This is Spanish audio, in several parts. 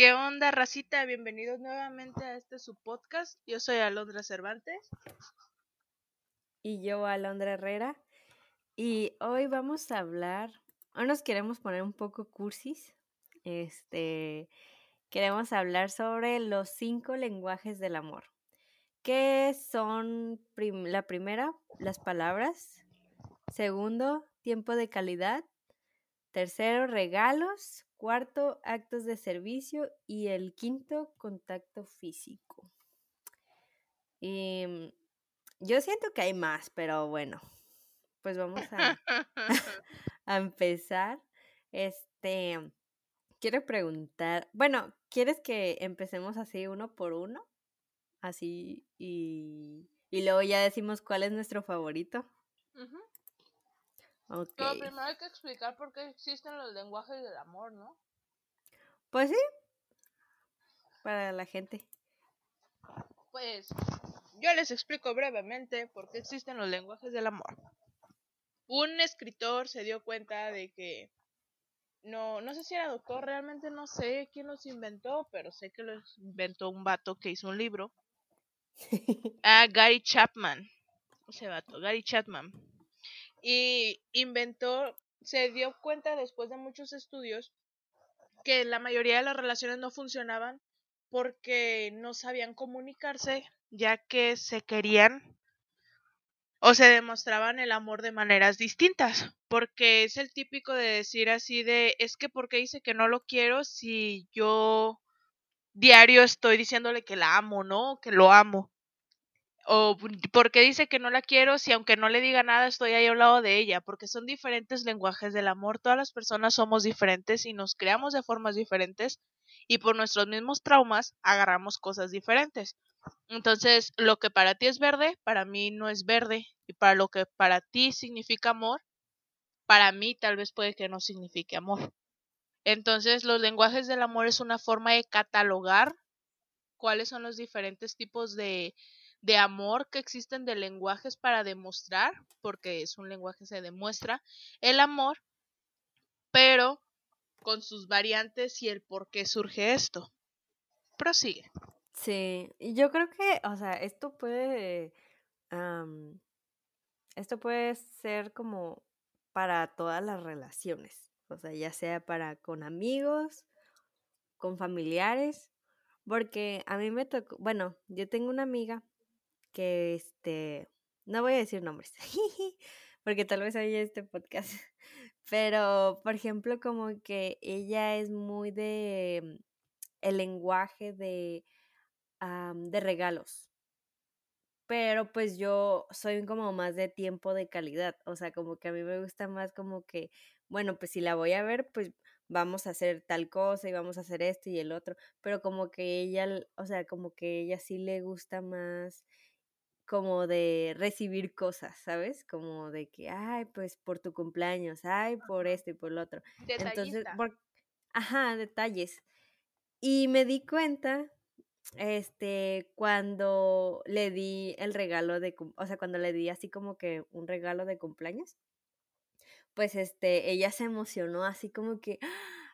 ¿Qué onda, racita? Bienvenidos nuevamente a este su podcast. Yo soy Alondra Cervantes. Y yo, Alondra Herrera. Y hoy vamos a hablar, hoy nos queremos poner un poco cursis. Este, queremos hablar sobre los cinco lenguajes del amor. ¿Qué son la primera? Las palabras. Segundo, tiempo de calidad. Tercero, regalos. Cuarto, actos de servicio. Y el quinto, contacto físico. Y mm, yo siento que hay más, pero bueno, pues vamos a, a empezar. Este, quiero preguntar, bueno, ¿quieres que empecemos así uno por uno? Así y, y luego ya decimos cuál es nuestro favorito. Pero primero hay que explicar por qué existen los lenguajes del amor, ¿no? Pues sí, para la gente. Pues yo les explico brevemente por qué existen los lenguajes del amor. Un escritor se dio cuenta de que no, no sé si era doctor, realmente no sé quién los inventó, pero sé que los inventó un vato que hizo un libro. a Gary Chapman. Ese vato, Gary Chapman y inventó, se dio cuenta después de muchos estudios que la mayoría de las relaciones no funcionaban porque no sabían comunicarse, ya que se querían o se demostraban el amor de maneras distintas, porque es el típico de decir así de, es que porque dice que no lo quiero si yo diario estoy diciéndole que la amo, ¿no? Que lo amo o porque dice que no la quiero si aunque no le diga nada estoy ahí al lado de ella, porque son diferentes lenguajes del amor, todas las personas somos diferentes y nos creamos de formas diferentes y por nuestros mismos traumas agarramos cosas diferentes. Entonces, lo que para ti es verde, para mí no es verde y para lo que para ti significa amor, para mí tal vez puede que no signifique amor. Entonces, los lenguajes del amor es una forma de catalogar cuáles son los diferentes tipos de de amor que existen de lenguajes para demostrar, porque es un lenguaje se demuestra el amor, pero con sus variantes y el por qué surge esto. Prosigue. Sí, yo creo que, o sea, esto puede, esto puede ser como para todas las relaciones, o sea, ya sea para con amigos, con familiares, porque a mí me tocó, bueno, yo tengo una amiga que este, no voy a decir nombres, porque tal vez oye este podcast, pero por ejemplo como que ella es muy de el lenguaje de, de regalos. Pero pues yo soy como más de tiempo de calidad, o sea, como que a mí me gusta más como que, bueno, pues si la voy a ver, pues vamos a hacer tal cosa y vamos a hacer esto y el otro, pero como que ella, o sea, como que ella sí le gusta más como de recibir cosas, ¿sabes? Como de que, ay, pues por tu cumpleaños, ay, por esto y por lo otro. Entonces, ajá, detalles. Y me di cuenta, este, cuando le di el regalo de, o sea, cuando le di así como que un regalo de cumpleaños, pues este, ella se emocionó así como que,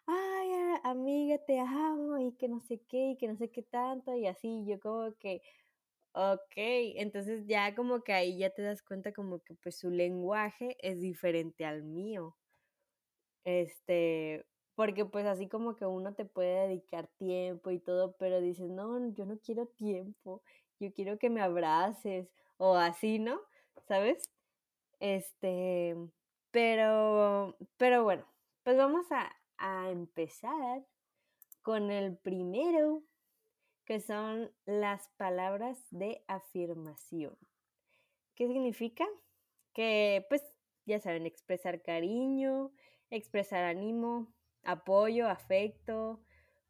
ay, amiga, te amo y que no sé qué y que no sé qué tanto y así, yo como que, Ok, entonces ya como que ahí ya te das cuenta como que pues su lenguaje es diferente al mío. Este, porque pues así como que uno te puede dedicar tiempo y todo, pero dices, no, yo no quiero tiempo, yo quiero que me abraces o así, ¿no? ¿Sabes? Este, pero, pero bueno, pues vamos a, a empezar con el primero que son las palabras de afirmación. ¿Qué significa? Que, pues, ya saben, expresar cariño, expresar ánimo, apoyo, afecto,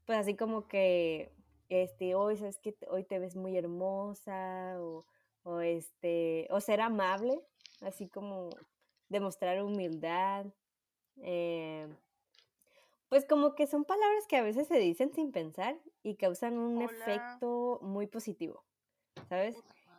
pues así como que, este, hoy sabes que hoy te ves muy hermosa, o, o este, o ser amable, así como demostrar humildad, eh, pues como que son palabras que a veces se dicen sin pensar y causan un efecto muy positivo, ¿sabes?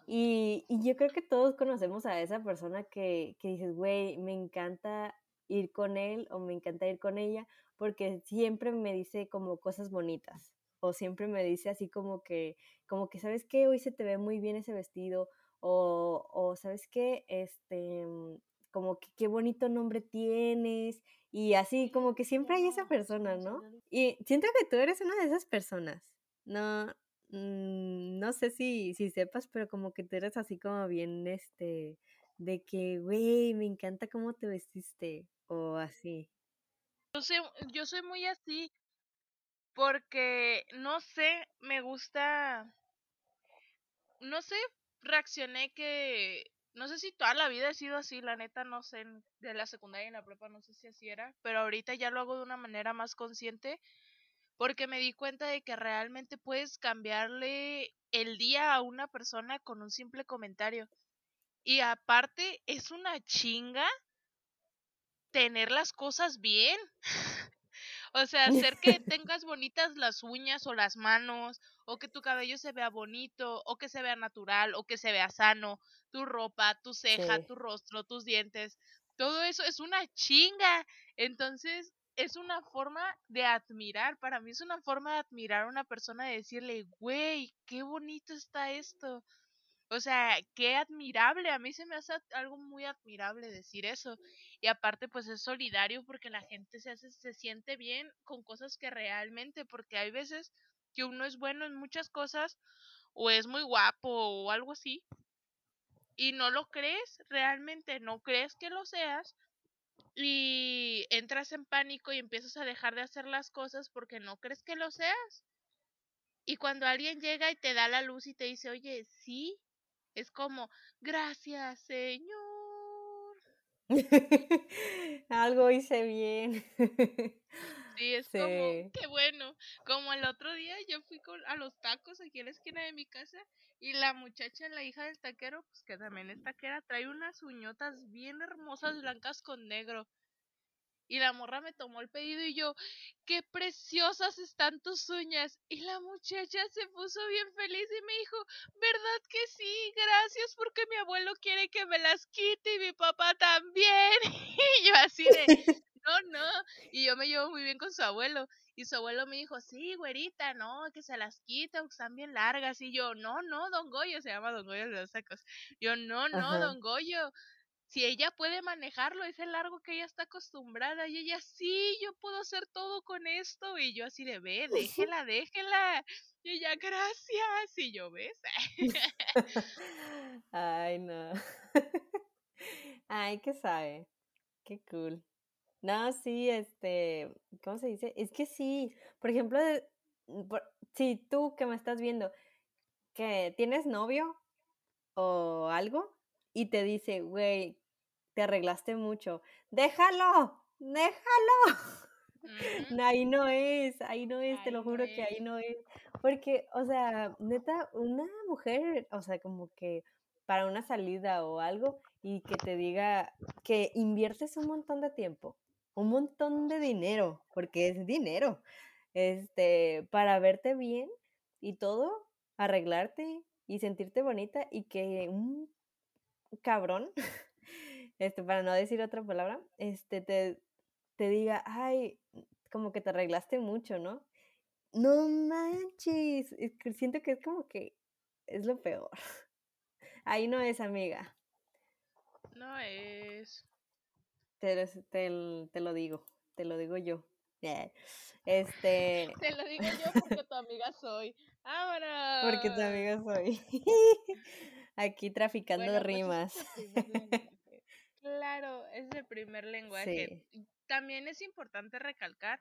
Y, yo creo que todos conocemos a esa persona que, que dices, güey, me encanta ir con él o me encanta ir con ella porque siempre me dice como cosas bonitas, o siempre me dice así como que, como que, ¿sabes qué? Hoy se te ve muy bien ese vestido, o, o ¿sabes qué? Este, mm, como que qué bonito nombre tienes, y así como que siempre hay esa persona, ¿no? Y siento que tú eres una de esas personas, no, mm, no sé si, si sepas, pero como que tú eres así como bien, este, de que, güey, me encanta cómo te vestiste, o así. Yo, sé, yo soy muy así, porque, no sé, me gusta, no sé, reaccioné que, no sé si toda la vida he sido así, la neta, no sé, de la secundaria y la prepa no sé si así era, pero ahorita ya lo hago de una manera más consciente porque me di cuenta de que realmente puedes cambiarle el día a una persona con un simple comentario. Y aparte, es una chinga tener las cosas bien. o sea, hacer que tengas bonitas las uñas o las manos, o que tu cabello se vea bonito, o que se vea natural, o que se vea sano, tu ropa, tu ceja, tu rostro, tus dientes. Todo eso es una chinga. Entonces, es una forma de admirar, para mí es una forma de admirar a una persona, de decirle, güey, qué bonito está esto. O sea, qué admirable, a mí se me hace algo muy admirable decir eso. Y aparte, pues es solidario porque la gente se, hace, se siente bien con cosas que realmente, porque hay veces que uno es bueno en muchas cosas o es muy guapo o algo así y no lo crees, realmente no crees que lo seas y entras en pánico y empiezas a dejar de hacer las cosas porque no crees que lo seas. Y cuando alguien llega y te da la luz y te dice, oye, sí, es como, gracias, Señor. Algo hice bien. Sí, es como, qué bueno. Como el otro día yo fui con, a los tacos aquí en la esquina de mi casa y la muchacha, la hija del taquero, pues que también es taquera, trae unas uñotas bien hermosas blancas con negro. Y la morra me tomó el pedido y yo, qué preciosas están tus uñas. Y la muchacha se puso bien feliz y me dijo, ¿verdad que sí? Gracias porque mi abuelo quiere que me las quite y mi papá también. y yo así de, no, no. Y yo me llevo muy bien con su abuelo. Y su abuelo me dijo, sí, güerita, no, que se las quita, están bien largas. Y yo, no, no, don Goyo, se llama don Goyo de los sacos. Yo, no, no, don Goyo, si ella puede manejarlo, es el largo que ella está acostumbrada. Y ella, sí, yo puedo hacer todo con esto. Y yo así de, ve, déjela, déjela. Y ella, gracias. Y yo, ¿ves? Ay, no. Ay, qué sabe. Qué cool. No, sí, este, ¿cómo se dice? Es que sí, por ejemplo, si tú que me estás viendo, que tienes novio o algo y te dice, güey, te arreglaste mucho, déjalo, déjalo. ahí no es, ahí no es, te lo juro que ahí no es. Porque, o sea, neta, una mujer, o sea, como que para una salida o algo y que te diga que inviertes un montón de tiempo un montón de dinero, porque es dinero, este, para verte bien y todo, arreglarte y sentirte bonita y que un cabrón, este, para no decir otra palabra, este, te, te diga, ay, como que te arreglaste mucho, ¿no? No manches, siento que es como que es lo peor. Ahí no es, amiga. No es. Te, te, lo digo, te lo digo yo. Este. Te lo digo yo porque tu amiga soy. Ahora. Porque tu amiga soy. Aquí traficando pues rimas. claro, es el primer lenguaje. También es importante recalcar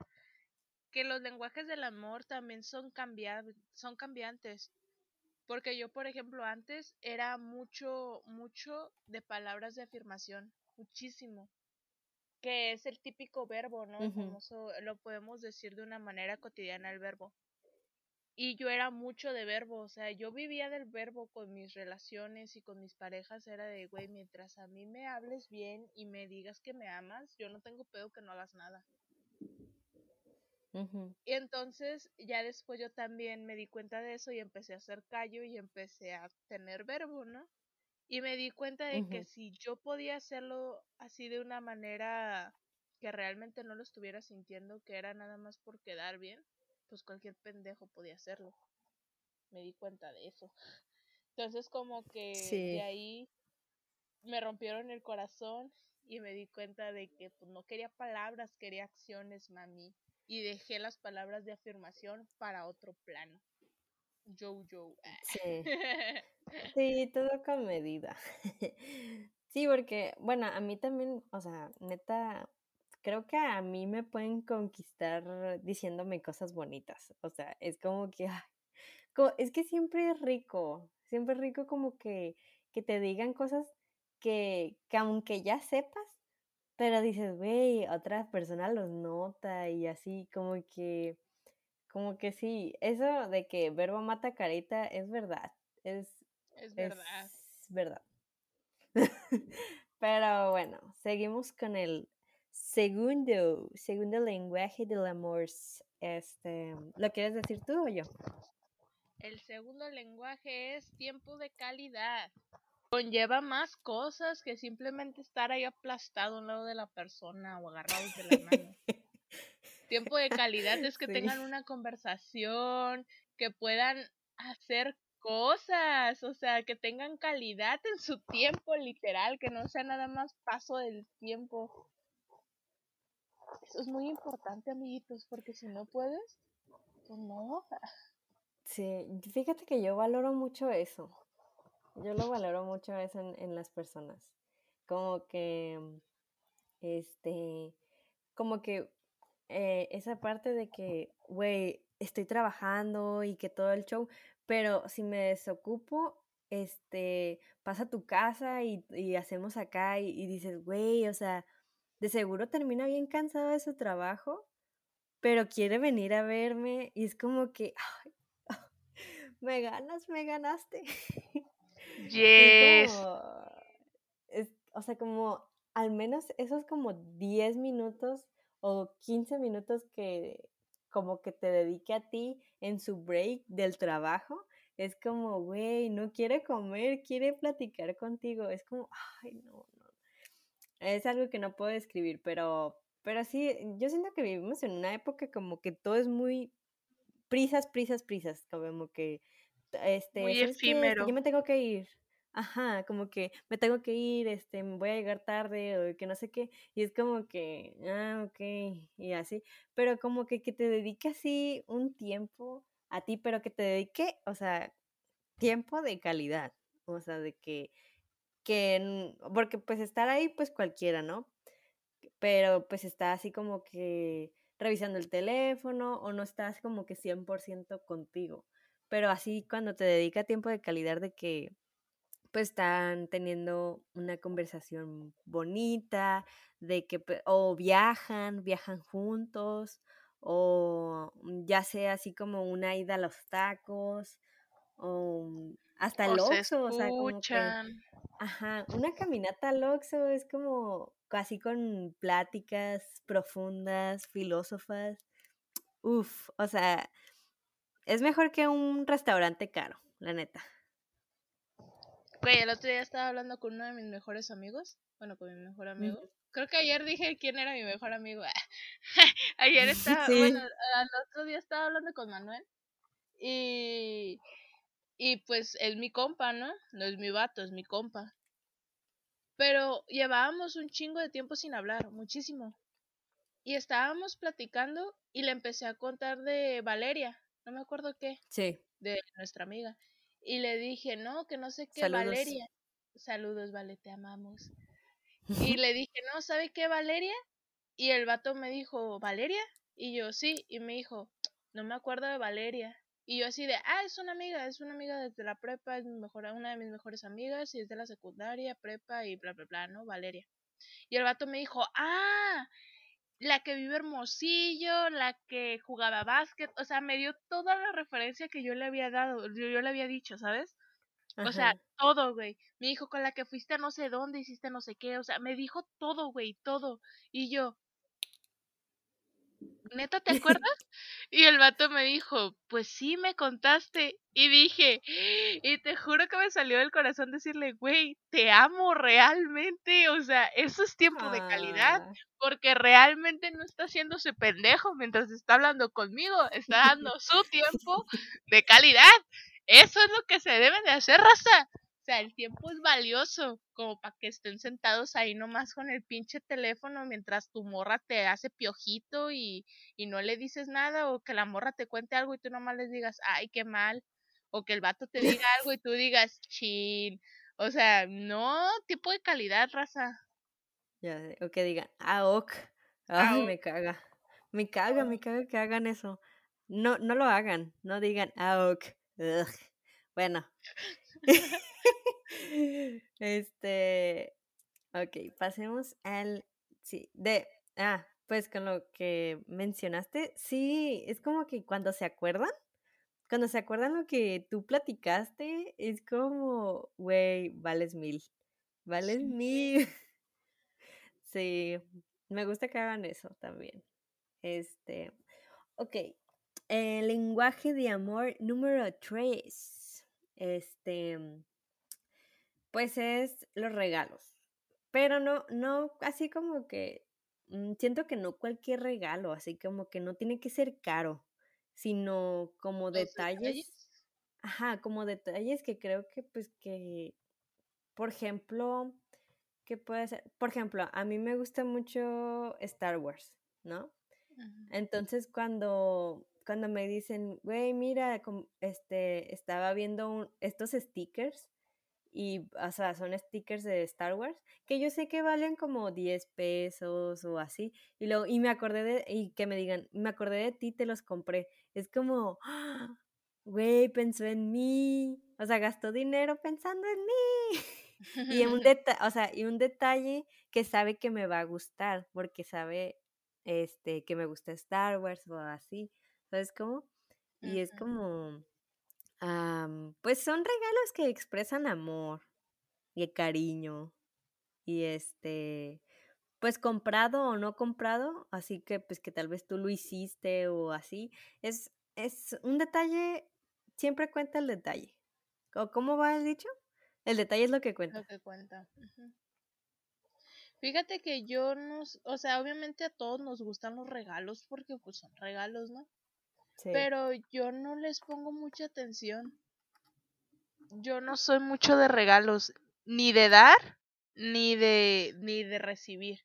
que los lenguajes del amor también son, son cambiantes. Porque yo, por ejemplo, antes era mucho, mucho de palabras de afirmación, muchísimo que es el típico verbo, ¿no? lo podemos decir de una manera cotidiana el verbo. Y yo era mucho de verbo, o sea, yo vivía del verbo con mis relaciones y con mis parejas, era de, güey, mientras a mí me hables bien y me digas que me amas, yo no tengo pedo que no hagas nada. Y entonces ya después yo también me di cuenta de eso y empecé a hacer callo y empecé a tener verbo, ¿no? Y me di cuenta de que si yo podía hacerlo así de una manera que realmente no lo estuviera sintiendo, que era nada más por quedar bien, pues cualquier pendejo podía hacerlo. Me di cuenta de eso. Entonces como que de ahí me rompieron el corazón y me di cuenta de que pues, no quería palabras, quería acciones, mami. Y dejé las palabras de afirmación para otro plano. Yo, yo. Sí. Sí, todo con medida. Sí, porque, bueno, a mí también, o sea, neta, creo que a mí me pueden conquistar diciéndome cosas bonitas. O sea, es como que, es que siempre es rico, siempre es rico como que, que te digan cosas que, que aunque ya sepas, pero dices, güey, otra persona los nota y así, como que, como que sí, eso de que verbo mata carita es verdad, es, es verdad. Es verdad. pero bueno, seguimos con el segundo, segundo lenguaje del amor. Este, ¿lo quieres decir tú o yo? El segundo lenguaje es tiempo de calidad conlleva más cosas que simplemente estar ahí aplastado a un lado de la persona o agarrados de la mano. Tiempo de calidad es que tengan una conversación, que puedan hacer cosas, o sea, que tengan calidad en su tiempo literal, que no sea nada más paso del tiempo. Eso es muy importante, amiguitos, porque si no puedes, pues no. Sí, fíjate que yo valoro mucho eso. Yo lo valoro mucho eso en, las personas. Como que, este, como que eh, esa parte de que, güey, estoy trabajando y que todo el show, pero si me desocupo, este, pasa a tu casa y, hacemos acá y, dices, güey, o sea, de seguro termina bien cansado de su trabajo, pero quiere venir a verme y es como que, me ganas, me ganaste. Yes. o sea, como al menos esos como 10 minutos o 15 minutos que como que te dedique a ti en su break del trabajo, es como, güey, no quiere comer, quiere platicar contigo. Es como, ay, no, no. Es algo que no puedo describir, pero, pero sí, yo siento que vivimos en una época como que todo es muy prisas, prisas, prisas, como que este, Muy efímero. yo me tengo que ir. Ajá, como que me tengo que ir, este, me voy a llegar tarde o que no sé qué. Y es como que, ah, ok, y así. Pero como que, que te dedique así un tiempo a ti, pero que te dedique, o sea, tiempo de calidad. O sea, de que, que, porque pues estar ahí, pues cualquiera, ¿no? Pero pues está así como que revisando el teléfono o no estás como que 100% contigo pero así cuando te dedica tiempo de calidad de que pues están teniendo una conversación bonita, de que o viajan, viajan juntos, o ya sea así como una ida a los tacos, o hasta el Oxxo, o sea, como que, ajá, una caminata al Oxxo es como casi con pláticas profundas, filósofas, uf, o sea, es mejor que un restaurante caro, la neta. Güey, el otro día estaba hablando con uno de mis mejores amigos. Bueno, con mi mejor amigo. Creo que ayer dije quién era mi mejor amigo. ayer estaba, bueno, al otro día estaba hablando con Manuel. Y, y pues es mi compa, ¿no? No es mi vato, es mi compa. Pero llevábamos un chingo de tiempo sin hablar, muchísimo. Y estábamos platicando y le empecé a contar de Valeria, no me acuerdo qué. Sí. De nuestra amiga. Y le dije, no, que no sé qué, Valeria. Saludos, Vale, te amamos. Y le dije, no, ¿sabe qué, Valeria? Y el vato me dijo, ¿Valeria? Y yo, sí. Y me dijo, no me acuerdo de Valeria. Y yo así de, ah, es una amiga, es una amiga desde la prepa, es mi mejor, una de mis mejores amigas, y es de la secundaria, prepa y bla, bla, bla, ¿no? Valeria. Y el vato me dijo, ah, la que vive Hermosillo, la que jugaba básquet, o sea, me dio toda la referencia que yo le había dado, yo, le había dicho, ¿sabes? O sea, todo, güey. Me dijo con la que fuiste a no sé dónde, hiciste no sé qué, o sea, me dijo todo, güey, todo. Y yo, ¿neta te acuerdas? Y el vato me dijo, pues sí, me contaste. Y dije, y te juro que me salió del corazón decirle, güey, te amo realmente. O sea, eso es tiempo de calidad, Ah, porque realmente no está haciéndose pendejo mientras está hablando conmigo, está dando su tiempo de calidad. Eso es lo que se debe de hacer, raza. O sea, el tiempo es valioso, como para que estén sentados ahí nomás con el pinche teléfono mientras tu morra te hace piojito y, y no le dices nada, o que la morra te cuente algo y tú nomás les digas, ay, qué mal, o que el vato te diga algo y tú digas, chin. O sea, no, tipo de calidad, raza. ya sé, o que digan, ah, ok. Ah, Ay, me caga. Me caga, me caga que hagan eso. No, no lo hagan. No digan, ah, ok. Ugh. Bueno. este. Ok, pasemos al. Sí, de. Ah, pues con lo que mencionaste, sí, es como que cuando se acuerdan, cuando se acuerdan lo que tú platicaste, es como, güey, vales mil. Vales Sí. mil. Sí, me gusta que hagan eso también. Este, ok. El lenguaje de amor número 3. Este, pues es los regalos. Pero no, no, así como que, mm, siento que no cualquier regalo, así como que no tiene que ser caro, sino como detalles, detalles. ajá, como detalles que creo que, pues que, por ejemplo, ¿qué puede ser? Por ejemplo, a mí me gusta mucho Star Wars, ¿no? Entonces cuando, cuando me dicen, güey, mira, este, estaba viendo un- estos stickers y, o sea, son stickers de Star Wars, que yo sé que valen como 10 pesos o así, y luego, y me acordé de, y que me digan, me acordé de ti, te los compré. Es como, ¡ah! güey, pensó en mí, o sea, gastó dinero pensando en mí. Y un deta o sea, y un detalle que sabe que me va a gustar, porque sabe, este, que me gusta Star Wars o así, ¿sabes cómo? Y es como, am, pues son regalos que expresan amor y cariño y este, pues comprado o no comprado, así que pues que tal vez tú lo hiciste o así, es es un detalle, siempre cuenta el detalle. ¿O cómo va el dicho? El detalle es lo que Lo cuenta. que cuenta. Fíjate que yo no, o sea, obviamente a todos nos gustan los regalos porque pues son regalos, ¿no? Sí. Pero yo no les pongo mucha atención. Yo no soy mucho de regalos, ni de dar, ni de, ni de recibir.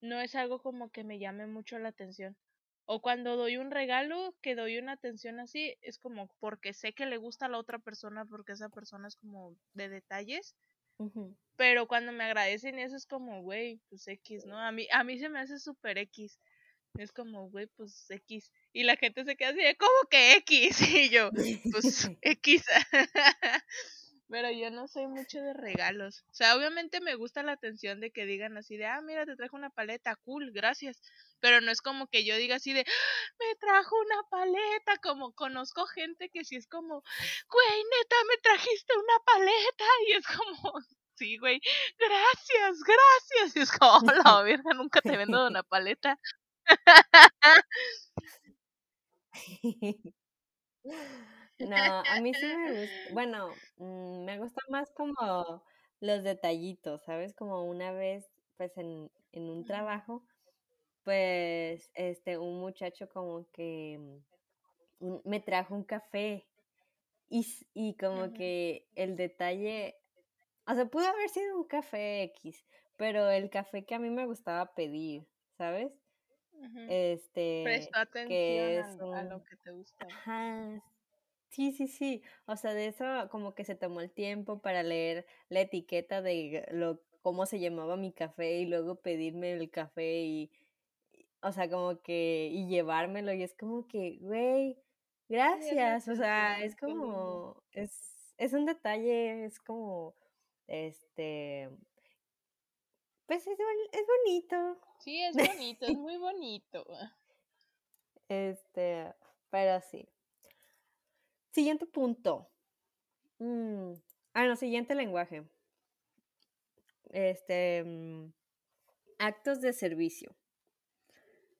No es algo como que me llame mucho la atención. O cuando doy un regalo, que doy una atención así, es como porque sé que le gusta a la otra persona, porque esa persona es como de detalles. Pero cuando me agradecen eso es como, güey, pues X, ¿no? A mí, a mí se me hace súper X. Es como, güey, pues X. Y la gente se queda así de, ¿cómo que X? Y yo, pues X. Pero yo no soy mucho de regalos. O sea, obviamente me gusta la atención de que digan así de, ah, mira, te trajo una paleta, cool, gracias. Pero no es como que yo diga así de, "Ah, me trajo una paleta. Como conozco gente que sí es como, güey, neta, me trajiste una paleta. Y es como, sí, güey, gracias, gracias. Y es como, la verga, nunca te vendo una paleta. No, a mí sí me gusta, bueno, mm, me gusta más como los detallitos, ¿sabes? Como una vez, pues en, en un trabajo, pues, este, un muchacho como que mm, un- me trajo un café y, y como que el detalle, o sea, pudo haber sido un café X, pero el café que a mí me gustaba pedir, ¿sabes? Este, Prestó atención que es a lo que te gustaba. ajá, Sí, sí, sí. O sea, de eso como que se tomó el tiempo para leer la etiqueta de lo cómo se llamaba mi café y luego pedirme el café y, y- o sea, como que y llevármelo y es como que, güey, Sí, gracias. O sea, es como es es un detalle, es como este, pues es, es bonito. Sí, es bonito, es muy bonito. Este, pero sí. Siguiente punto. Mm, Ah, no, siguiente lenguaje. Este, mm, actos de servicio.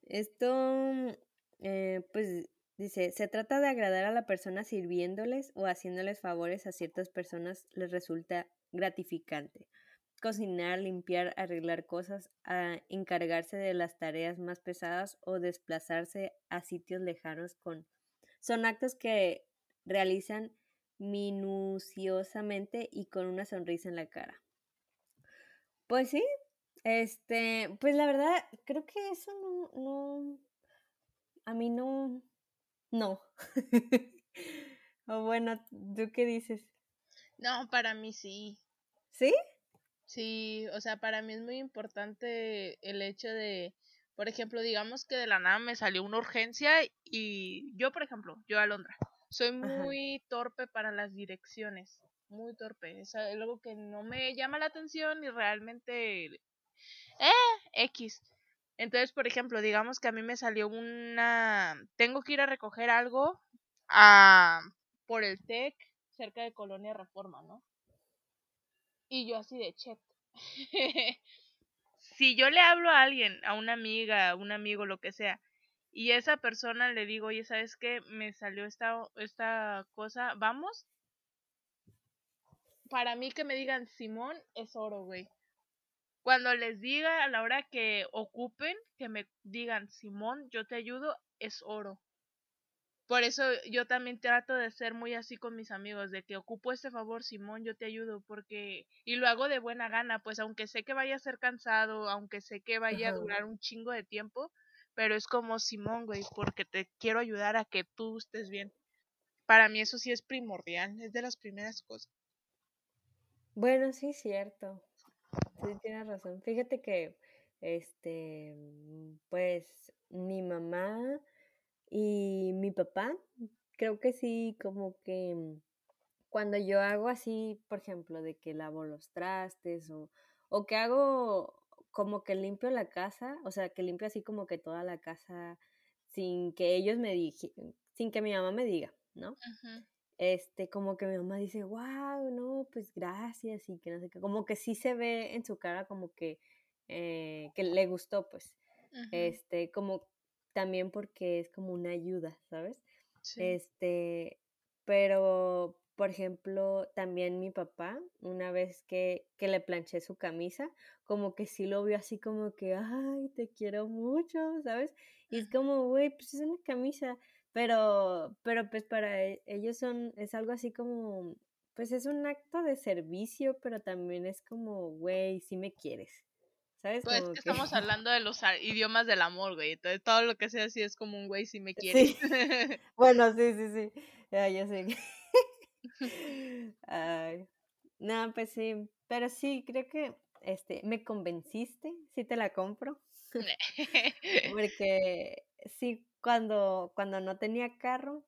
Esto, eh, pues, dice, se trata de agradar a la persona sirviéndoles o haciéndoles favores a ciertas personas les resulta gratificante. Cocinar, limpiar, arreglar cosas, a encargarse de las tareas más pesadas o desplazarse a sitios lejanos con... Son actos que realizan minuciosamente y con una sonrisa en la cara. Pues sí, este, pues la verdad, creo que eso no, no, a mí no, no. o bueno, ¿tú qué dices? No, para mí sí. ¿Sí? Sí, o sea, para mí es muy importante el hecho de, por ejemplo, digamos que de la nada me salió una urgencia y yo, por ejemplo, yo Alondra, soy muy torpe para las direcciones, muy torpe. Es algo que no me llama la atención y realmente, eh, X. Entonces, por ejemplo, digamos que a mí me salió una, tengo que ir a recoger algo a, por el TEC cerca de Colonia Reforma, ¿no? Y yo así de chet. si yo le hablo a alguien, a una amiga, a un amigo, lo que sea, y esa persona le digo, oye, ¿sabes qué? Me salió esta, esta cosa, ¿vamos? Para mí que me digan Simón es oro, güey. Cuando les diga a la hora que ocupen, que me digan Simón, yo te ayudo, es oro. Por eso yo también trato de ser muy así con mis amigos, de que ocupo este favor, Simón, yo te ayudo, porque, y lo hago de buena gana, pues aunque sé que vaya a ser cansado, aunque sé que vaya a durar un chingo de tiempo, pero es como Simón, güey, porque te quiero ayudar a que tú estés bien. Para mí eso sí es primordial, es de las primeras cosas. Bueno, sí, cierto. Sí, tienes razón. Fíjate que, este, pues, mi mamá y mi papá, creo que sí, como que cuando yo hago así, por ejemplo, de que lavo los trastes o, o que hago como que limpio la casa, o sea, que limpio así como que toda la casa sin que ellos me digan, sin que mi mamá me diga, ¿no? Este, como que mi mamá dice, wow, no, pues gracias y que no sé qué, como que sí se ve en su cara como que, eh, que le gustó, pues, este, como también porque es como una ayuda, ¿sabes? Este, pero, por ejemplo, también mi papá, una vez que, que le planché su camisa, como que sí lo vio así como que, ay, te quiero mucho, ¿sabes? Y es como, güey, pues es una camisa, pero, pero pues para e, ellos son, es algo así como, pues es un acto de servicio, pero también es como, güey, si me quieres. ¿Sabes? Pues que, estamos hablando de los idiomas del amor, güey. Entonces todo lo que sea así es como un güey si me quieres. Sí. bueno, sí, sí, sí. Ya, ya sé. Ay. No, pues sí. Pero sí, creo que este, me convenciste, sí te la compro. Porque sí, cuando, cuando no tenía carro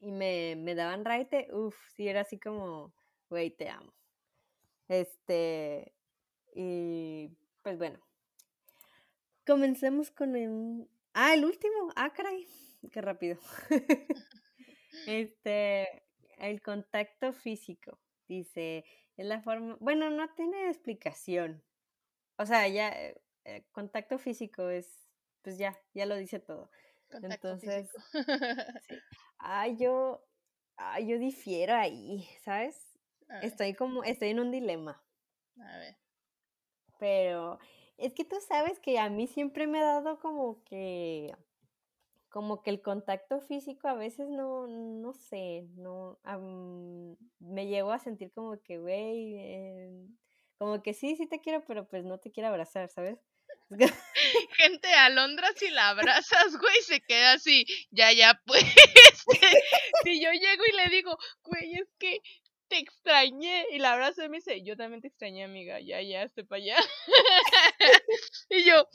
y me, me daban raite, uff, sí era así como, güey, te amo. Este, y pues bueno, comencemos con el... Ah, el último. Ah, caray. Qué rápido. este, el contacto físico. Dice, es la forma... Bueno, no tiene explicación. O sea, ya, eh, eh, contacto físico es, pues ya, ya lo dice todo. Entonces, Ah, yo, ah, yo difiero ahí, ¿sabes? Estoy como, estoy en un dilema. A ver. Pero es que tú sabes que a mí siempre me ha dado como que como que el contacto físico a veces no, no sé, no, me llevo a sentir como que, güey, eh, como que sí, sí te quiero, pero pues no te quiero abrazar, ¿sabes? Gente, Alondra, si la abrazas, güey, se queda así, ya, ya, pues. si yo llego y le digo, güey, es que te extrañé. Y la abrazo y me dice, yo también te extrañé, amiga, ya, ya, estoy para allá. y yo,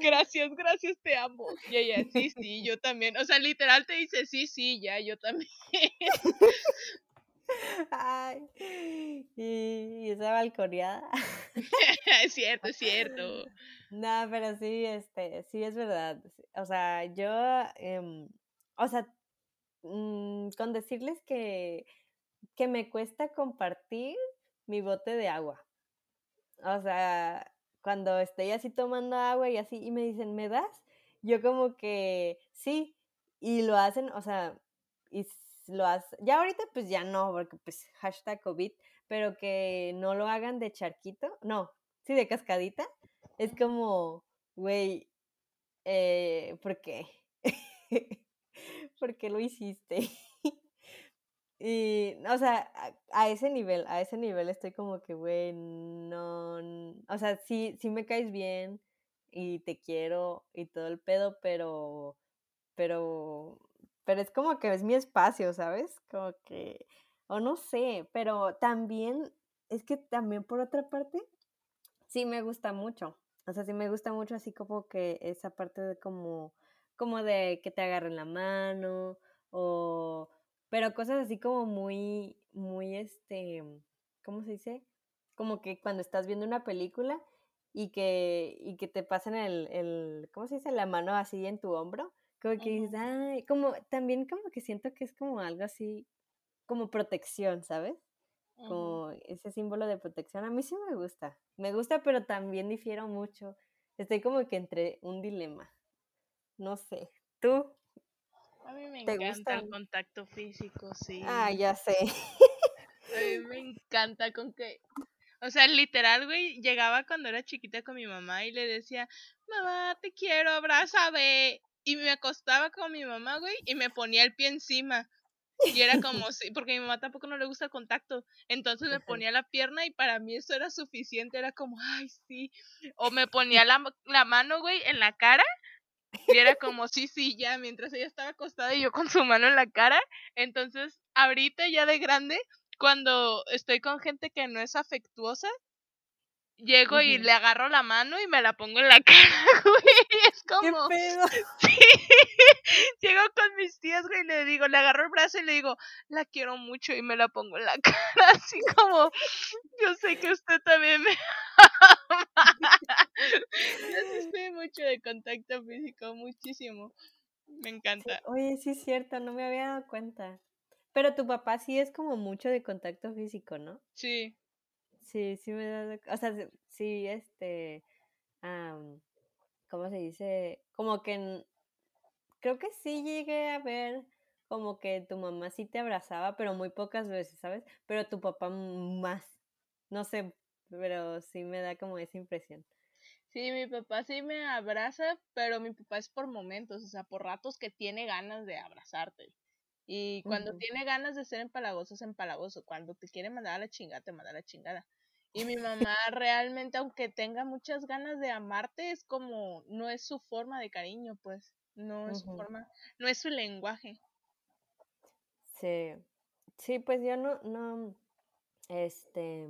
gracias, gracias, te amo. Ya, ya, sí, sí, yo también. O sea, literal te dice, sí, sí, ya, yo también. Ay, y, esa balconeada. es cierto, es cierto. No, pero sí, este, sí es verdad. O sea, yo, em, o sea, mm, con decirles que que me cuesta compartir mi bote de agua. O sea, cuando estoy así tomando agua y así, y me dicen, ¿me das? yo como que sí, y lo hacen, o sea, y lo hacen, ya ahorita pues ya no, porque pues hashtag COVID, pero que no lo hagan de charquito, no, sí, de cascadita, es como, güey, eh, ¿por qué? ¿Por qué lo hiciste? Y, o sea, a, ese nivel, a ese nivel estoy como que, güey, no, o sea, sí, sí me caes bien y te quiero y todo el pedo, pero, pero, pero es como que es mi espacio, ¿sabes? Como que, o no sé, pero también, es que también por otra parte, sí me gusta mucho. O sea, sí me gusta mucho así como que esa parte de como, como de que te agarren la mano o, pero cosas así como muy, muy este, ¿cómo se dice? Como que cuando estás viendo una película y que, y que te pasan el, el, ¿cómo se dice? La mano así en tu hombro. Como que dices, ay, como, también como que siento que es como algo así, como protección, ¿sabes? como ese símbolo de protección. A mí sí me gusta, me gusta, pero también difiero mucho. Estoy como que entre un dilema. No sé, ¿tú? A mí me encanta el contacto físico, sí. Ah, ya sé. A mí me encanta con que, o sea, literal, güey, llegaba cuando era chiquita con mi mamá y le decía, mamá, te quiero, abrázame. Y me acostaba con mi mamá, güey, y me ponía el pie encima. Y era como, sí, porque a mi mamá tampoco no le gusta el contacto. Entonces me ponía la pierna y para mí eso era suficiente. Era como, ay, sí. O me ponía la, la mano, güey, en la cara. Y era como, sí, sí, ya, mientras ella estaba acostada y yo con su mano en la cara. Entonces, ahorita ya de grande, cuando estoy con gente que no es afectuosa, llego y le agarro la mano y me la pongo en la cara, güey. Es como. ¿Qué pedo? Sí. Llego con mis tías, güey, y le digo, le agarro el brazo y le digo, la quiero mucho y me la pongo en la cara, así como, yo sé que usted también me ama. Yo mucho de contacto físico, muchísimo. Me encanta. oye, sí es cierto, no me había dado cuenta. Pero tu papá sí es como mucho de contacto físico, ¿no? Sí. Sí, sí me da, o sea, sí, este, ¿cómo se dice? Como que creo que sí llegué a ver como que tu mamá sí te abrazaba, pero muy pocas veces, ¿sabes? Pero tu papá más, no sé, pero sí me da como esa impresión. Sí, mi papá sí me abraza, pero mi papá es por momentos, o sea, por ratos que tiene ganas de abrazarte. Y cuando tiene ganas de ser empalagoso, es empalagoso. Cuando te quiere mandar a la chingada, te manda a la chingada. Y mi mamá realmente, aunque tenga muchas ganas de amarte, es como, no es su forma de cariño, pues, no es su forma, no es su lenguaje. Sí, sí, pues yo no, no, este,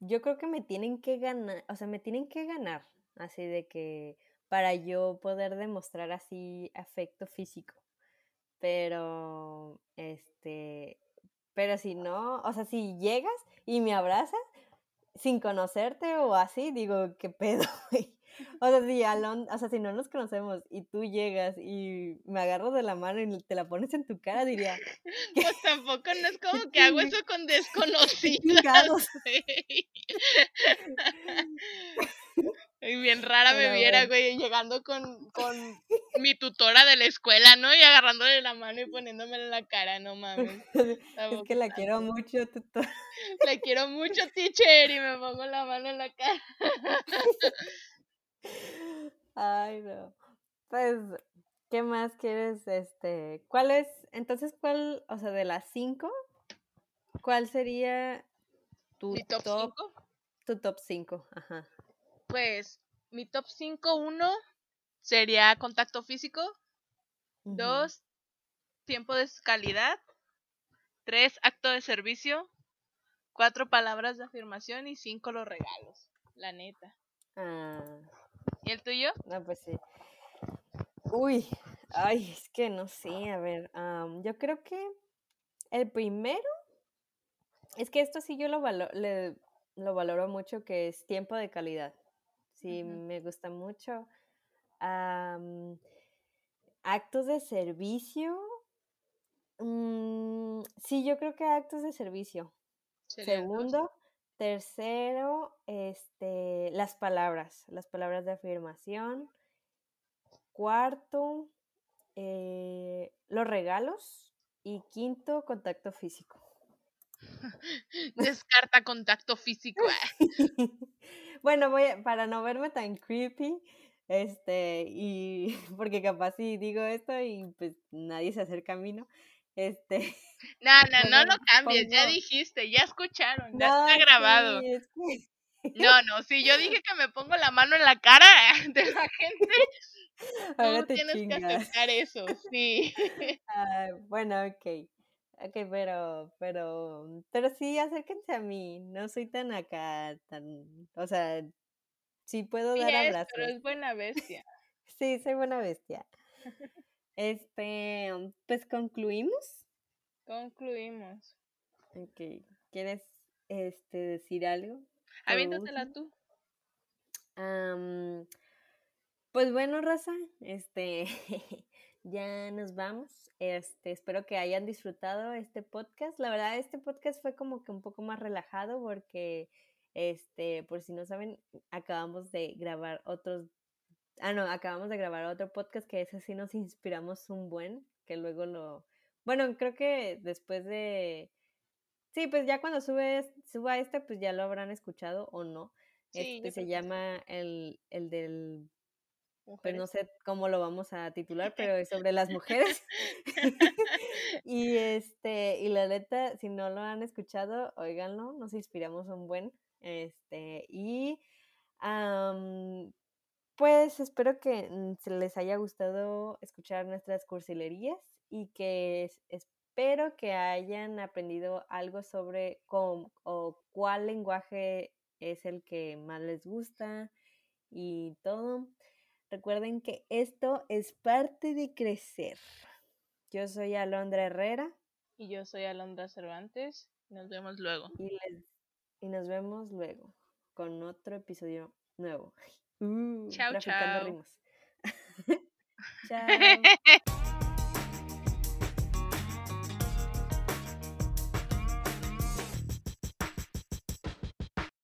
yo creo que me tienen que ganar, o sea, me tienen que ganar, así de que, para yo poder demostrar así afecto físico. Pero, este, pero si no, o sea, si llegas y me abrazas, sin conocerte o así, digo, ¿qué pedo, O sea, si Alon, o sea, si no nos conocemos y tú llegas y me agarras de la mano y te la pones en tu cara, diría. Pues tampoco no es como que hago eso con desconocidos. Y bien rara me viera, güey, llegando con, con mi tutora de la escuela, ¿no? Y agarrándole la mano y poniéndome en la cara, no mames. es que la quiero mucho, tutora. La quiero mucho, teacher, y me pongo la mano en la cara. Ay, no. Pues, ¿qué más quieres? Este, ¿cuál es, entonces, cuál, o sea, de las cinco, cuál sería tu top, top Tu top cinco, ajá pues mi top 5, 1 sería contacto físico, 2, tiempo de calidad, 3, acto de servicio, 4, palabras de afirmación y 5, los regalos, la neta. Ah. ¿Y el tuyo? No, pues sí. Uy, ay, es que no sé, a ver, yo creo que el primero, es que esto sí yo lo, lo valoro mucho, que es tiempo de calidad sí me gusta mucho. actos de servicio. Mm, sí, yo creo que actos de servicio. Segundo, tercero, este, las palabras, las palabras de afirmación. cuarto, eh, los regalos. Y quinto, contacto físico. Descarta contacto físico. bueno, voy para no verme tan creepy, este, y porque capaz si digo esto y pues nadie se acerca a mí, ¿no? Este. No, no, no lo cambies, ya dijiste, ya escucharon, ya está grabado. No, no, si yo dije que me pongo la mano en la cara de la gente, tú tienes que aceptar eso, sí. Ah, bueno, ok. Ok, pero, pero, pero sí, acérquense a mí, no soy tan acá, tan, o sea, sí puedo dar abrazos. pero es buena bestia. sí, soy buena bestia. Este, pues concluimos. Concluimos. Ok, ¿quieres este decir algo? Aviéntatela tú. pues bueno, Raza, este, ya nos vamos. Este, espero que hayan disfrutado este podcast. La verdad, este podcast fue como que un poco más relajado porque, este, por si no saben, acabamos de grabar otros, ah, no, acabamos de grabar otro podcast que ese sí nos inspiramos un buen, que luego lo, bueno, creo que después de, sí, pues ya cuando sube, suba este, pues ya lo habrán escuchado o no. este se llama el, el del pues no sé cómo lo vamos a titular, pero es sobre las mujeres. y este, y la neta, si no lo han escuchado, oiganlo, nos inspiramos un buen. Este, y pues espero que mm, se les haya gustado escuchar nuestras cursilerías y que espero que hayan aprendido algo sobre cómo o cuál lenguaje es el que más les gusta y todo. Recuerden que esto es parte de crecer. Yo soy Alondra Herrera. Y yo soy Alondra Cervantes. Nos vemos luego. Y, nos vemos luego con otro episodio nuevo. Uh, chao, chao. chao.